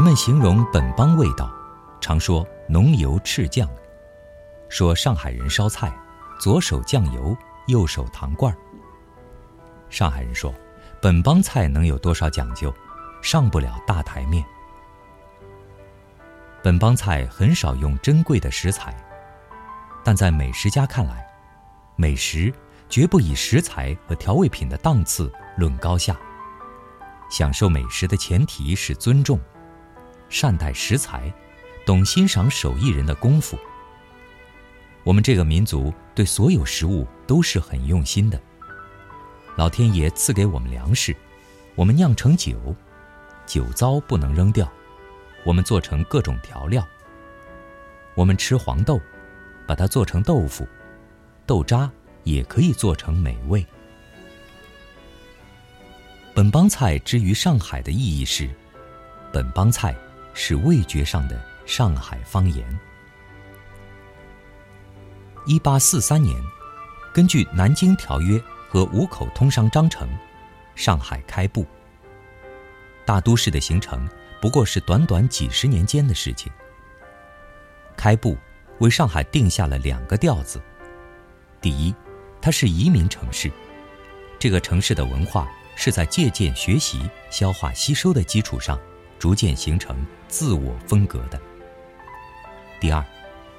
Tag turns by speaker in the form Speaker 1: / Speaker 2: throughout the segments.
Speaker 1: 人们形容本帮味道，常说浓油赤酱。说上海人烧菜，左手酱油，右手糖罐儿。上海人说，本帮菜能有多少讲究，上不了大台面。本帮菜很少用珍贵的食材，但在美食家看来，美食绝不以食材和调味品的档次论高下。享受美食的前提是尊重。善待食材，懂欣赏手艺人的功夫。我们这个民族对所有食物都是很用心的。老天爷赐给我们粮食，我们酿成酒，酒糟不能扔掉，我们做成各种调料。我们吃黄豆，把它做成豆腐，豆渣也可以做成美味。本帮菜之于上海的意义是，本帮菜。是味觉上的上海方言。一八四三年，根据《南京条约》和《五口通商章程》，上海开埠。大都市的形成不过是短短几十年间的事情。开埠为上海定下了两个调子：第一，它是移民城市，这个城市的文化是在借鉴、学习、消化、吸收的基础上。逐渐形成自我风格的。第二，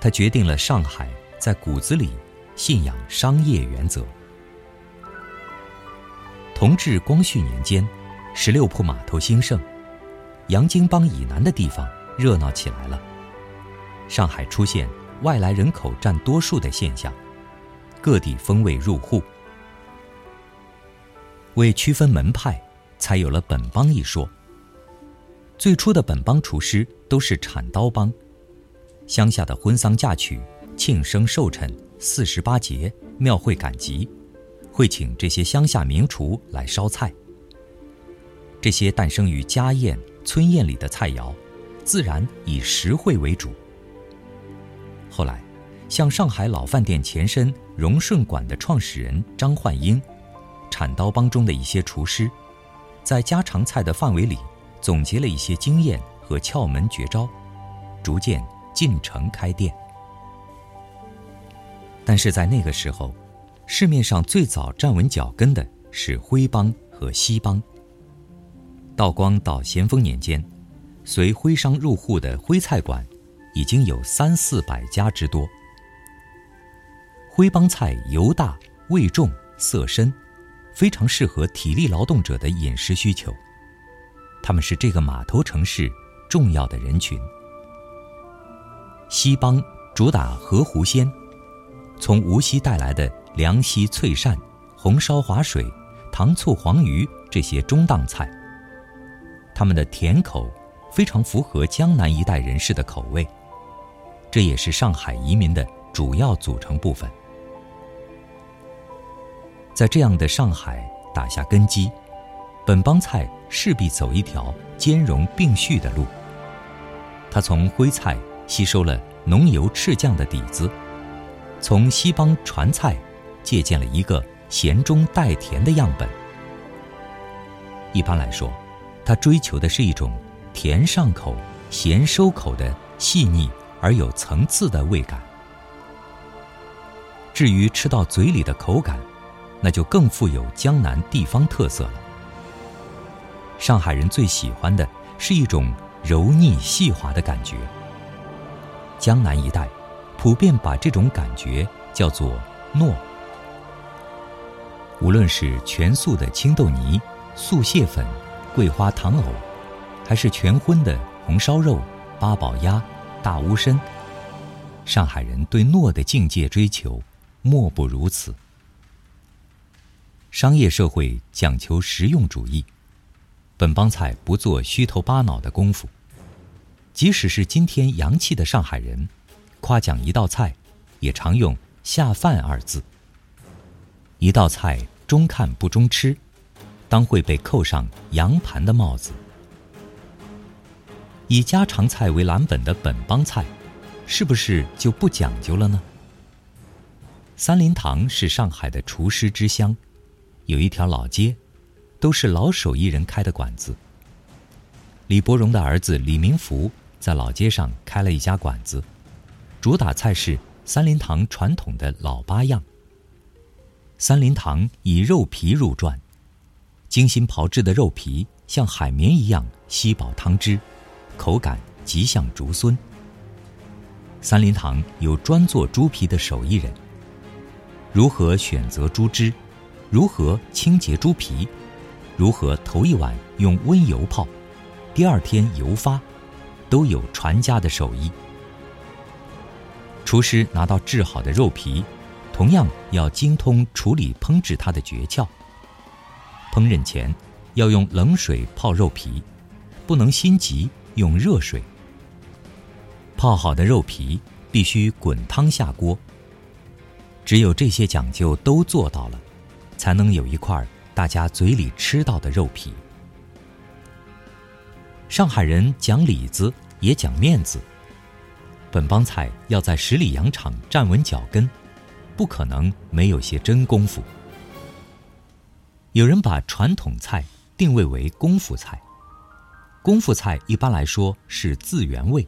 Speaker 1: 它决定了上海在骨子里信仰商业原则。同治、光绪年间，十六铺码头兴盛，洋泾浜以南的地方热闹起来了。上海出现外来人口占多数的现象，各地风味入户。为区分门派，才有了本帮一说。最初的本帮厨师都是铲刀帮，乡下的婚丧嫁娶、庆生寿辰、四十八节、庙会赶集，会请这些乡下名厨来烧菜。这些诞生于家宴、村宴里的菜肴，自然以实惠为主。后来，像上海老饭店前身荣顺馆的创始人张焕英，铲刀帮中的一些厨师，在家常菜的范围里。总结了一些经验和窍门绝招，逐渐进城开店。但是在那个时候，市面上最早站稳脚跟的是徽帮和西帮。道光到咸丰年间，随徽商入户的徽菜馆已经有三四百家之多。徽帮菜油大、味重、色深，非常适合体力劳动者的饮食需求。他们是这个码头城市重要的人群。西帮主打河湖鲜，从无锡带来的凉溪脆鳝、红烧滑水、糖醋黄鱼这些中档菜。他们的甜口非常符合江南一带人士的口味，这也是上海移民的主要组成部分。在这样的上海打下根基。本帮菜势必走一条兼容并蓄的路。他从徽菜吸收了浓油赤酱的底子，从西帮传菜借鉴了一个咸中带甜的样本。一般来说，他追求的是一种甜上口、咸收口的细腻而有层次的味感。至于吃到嘴里的口感，那就更富有江南地方特色了。上海人最喜欢的是一种柔腻细滑的感觉。江南一带普遍把这种感觉叫做糯。无论是全素的青豆泥、素蟹粉、桂花糖藕，还是全荤的红烧肉、八宝鸭、大乌参，上海人对糯的境界追求莫不如此。商业社会讲求实用主义。本帮菜不做虚头巴脑的功夫，即使是今天洋气的上海人，夸奖一道菜，也常用“下饭”二字。一道菜中看不中吃，当会被扣上洋盘的帽子。以家常菜为蓝本的本帮菜，是不是就不讲究了呢？三林堂是上海的厨师之乡，有一条老街。都是老手艺人开的馆子。李伯荣的儿子李明福在老街上开了一家馆子，主打菜是三林堂传统的老八样。三林堂以肉皮入传，精心炮制的肉皮像海绵一样吸饱汤汁，口感极像竹荪。三林堂有专做猪皮的手艺人。如何选择猪汁，如何清洁猪皮，如何头一晚用温油泡，第二天油发，都有传家的手艺。厨师拿到制好的肉皮。同样要精通处理烹制它的诀窍。烹饪前要用冷水泡肉皮，不能心急用热水。泡好的肉皮必须滚汤下锅。只有这些讲究都做到了，才能有一块大家嘴里吃到的肉皮。上海人讲里子也讲面子，本帮菜要在十里洋场站稳脚跟。不可能没有些真功夫。有人把传统菜定位为功夫菜，功夫菜一般来说是自原味，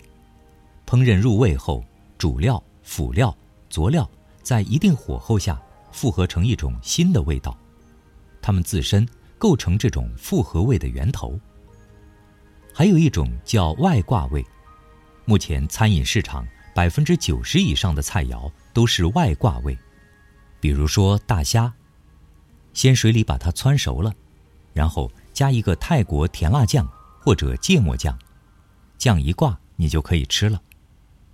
Speaker 1: 烹饪入味后，主料、辅料、佐料在一定火候下复合成一种新的味道，它们自身构成这种复合味的源头。还有一种叫外挂味，目前餐饮市场百分之九十以上的菜肴。都是外挂味，比如说大虾，先水里把它汆熟了，然后加一个泰国甜辣酱或者芥末酱，酱一挂你就可以吃了，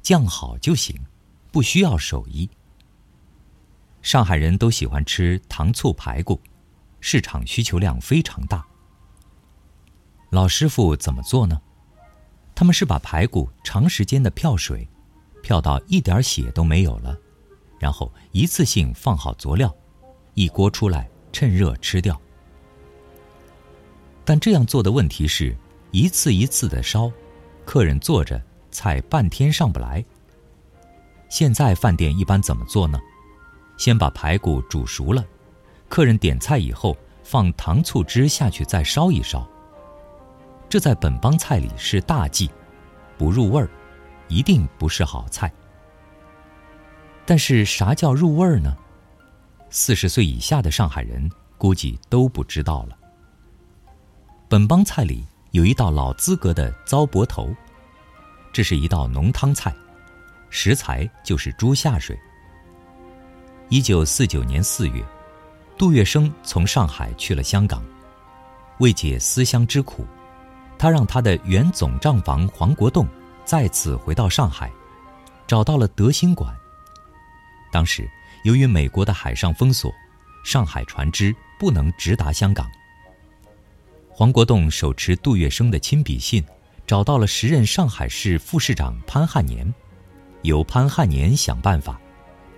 Speaker 1: 酱好就行，不需要手艺。上海人都喜欢吃糖醋排骨，市场需求量非常大。老师傅怎么做呢？他们是把排骨长时间的漂水，漂到一点血都没有了。然后一次性放好佐料，一锅出来，趁热吃掉。但这样做的问题是，一次一次的烧，客人坐着，菜半天上不来。现在饭店一般怎么做呢？先把排骨煮熟了，客人点菜以后，放糖醋汁下去再烧一烧。这在本帮菜里是大忌，不入味儿，一定不是好菜。但是啥叫入味儿呢？四十岁以下的上海人估计都不知道了。本帮菜里有一道老资格的糟粕头，这是一道浓汤菜，食材就是猪下水。一九四九年四月，杜月笙从上海去了香港，为解思乡之苦，他让他的原总账房黄国栋再次回到上海，找到了德兴馆。当时，由于美国的海上封锁，上海船只不能直达香港。黄国栋手持杜月笙的亲笔信，找到了时任上海市副市长潘汉年，由潘汉年想办法，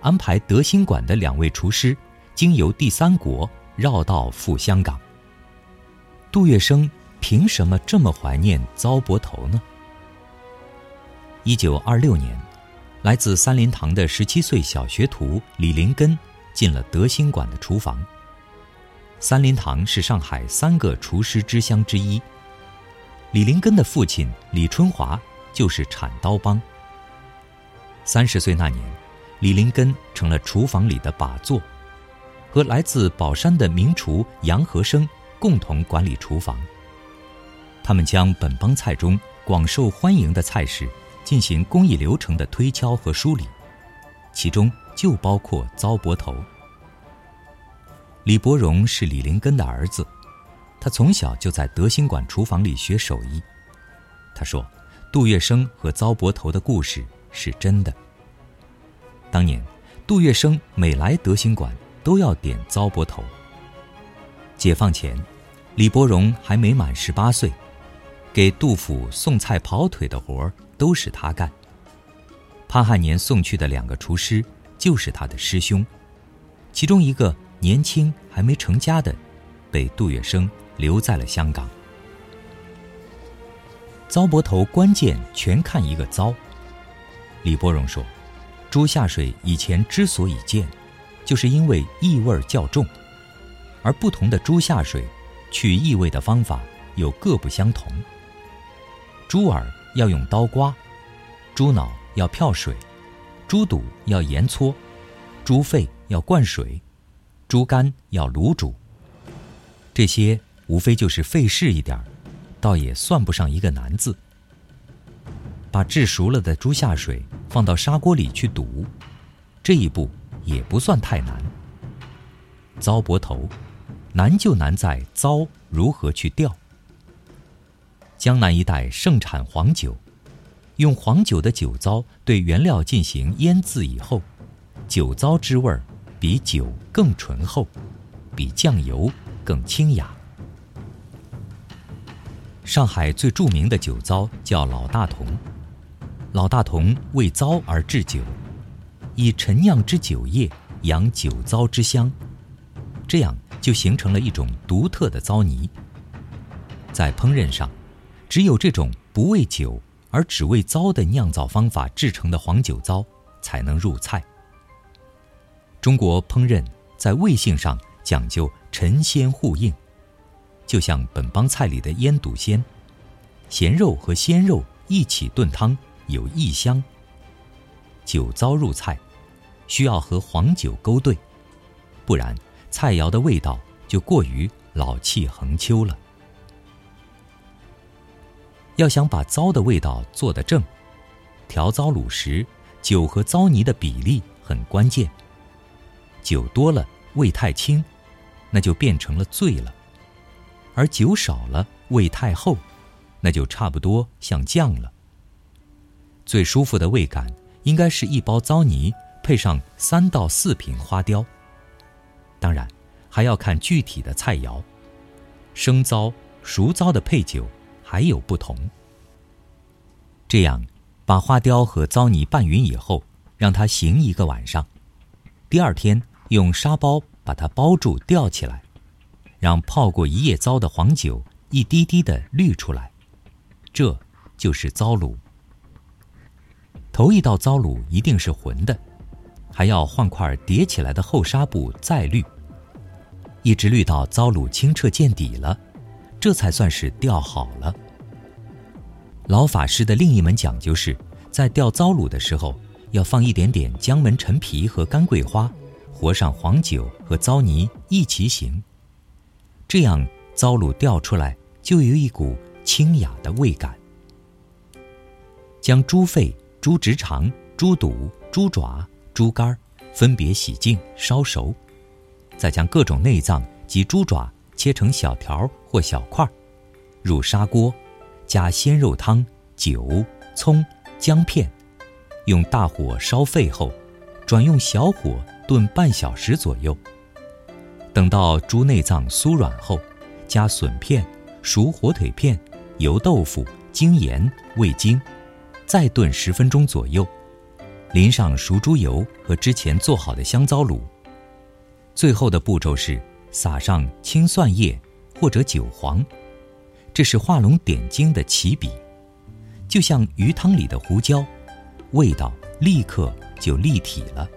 Speaker 1: 安排德兴馆的两位厨师经由第三国绕道赴香港。杜月笙凭什么这么怀念糟粕头呢？一九二六年。来自三林堂的十七岁小学徒李林根进了德兴馆的厨房。三林堂是上海三个厨师之乡之一。李林根的父亲李春华就是铲刀帮。三十岁那年，李林根成了厨房里的把座，和来自宝山的名厨杨和生共同管理厨房。他们将本帮菜中广受欢迎的菜式。进行工艺流程的推敲和梳理，其中就包括糟粕头。李伯荣是李林根的儿子，他从小就在德兴馆厨房里学手艺。他说，杜月笙和糟粕头的故事是真的。当年，杜月笙每来德兴馆都要点糟粕头。解放前，李伯荣还没满十八岁，给杜甫送菜跑腿的活儿。都是他干。潘汉年送去的两个厨师就是他的师兄，其中一个年轻还没成家的，被杜月笙留在了香港。糟粕头关键全看一个“糟”。李伯荣说：“猪下水以前之所以贱，就是因为异味较重，而不同的猪下水去异味的方法又各不相同。猪耳要用刀刮，猪脑要漂水，猪肚要盐搓，猪肺要灌水，猪肝要卤煮。这些无非就是费事一点儿，倒也算不上一个难字。把制熟了的猪下水放到砂锅里去煮，这一步也不算太难。糟粕头，难就难在糟如何去调。江南一带盛产黄酒，用黄酒的酒糟对原料进行腌渍以后，酒糟之味儿比酒更醇厚，比酱油更清雅。上海最著名的酒糟叫老大同，老大同为糟而制酒，以陈酿之酒液养酒糟之香，这样就形成了一种独特的糟泥。在烹饪上。只有这种不为酒而只为糟的酿造方法制成的黄酒糟，才能入菜。中国烹饪在味性上讲究陈鲜互应，就像本帮菜里的腌笃鲜，咸肉和鲜肉一起炖汤有异香。酒糟入菜，需要和黄酒勾兑，不然菜肴的味道就过于老气横秋了。要想把糟的味道做得正，调糟卤时，酒和糟泥的比例很关键。酒多了味太轻，那就变成了醉了；而酒少了味太厚，那就差不多像酱了。最舒服的味感，应该是一包糟泥配上三到四瓶花雕。当然，还要看具体的菜肴，生糟、熟糟的配酒。还有不同。这样，把花雕和糟泥拌匀以后，让它醒一个晚上。第二天用沙包把它包住，吊起来，让泡过一夜糟的黄酒一滴滴的滤出来。这就是糟卤。头一道糟卤一定是浑的，还要换块叠起来的厚纱布再滤，一直滤到糟卤清澈见底了。这才算是钓好了。老法师的另一门讲究是，在钓糟卤的时候，要放一点点姜门陈皮和干桂花，和上黄酒和糟泥一起醒，这样糟卤钓出来就有一股清雅的味感。将猪肺、猪直肠、猪肚、猪爪、猪肝分别洗净烧熟，再将各种内脏及猪爪。切成小条或小块，入砂锅，加鲜肉汤、酒、葱、姜片，用大火烧沸后，转用小火炖半小时左右。等到猪内脏酥软后，加笋片、熟火腿片、油豆腐、精盐、味精，再炖十分钟左右，淋上熟猪油和之前做好的香糟卤。最后的步骤是。撒上青蒜叶或者韭黄，这是画龙点睛的起笔，就像鱼汤里的胡椒，味道立刻就立体了。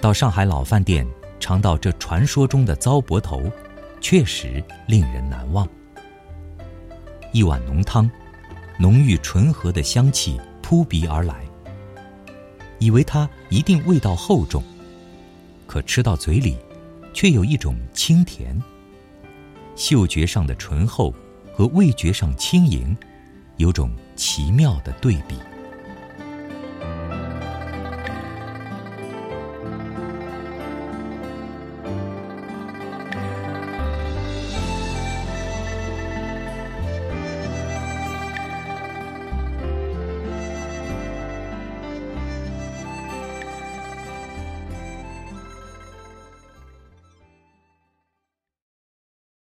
Speaker 1: 到上海老饭店尝到这传说中的糟粕头，确实令人难忘。一碗浓汤，浓郁醇和的香气扑鼻而来，以为它一定味道厚重，可吃到嘴里。却有一种清甜，嗅觉上的醇厚和味觉上轻盈，有种奇妙的对比。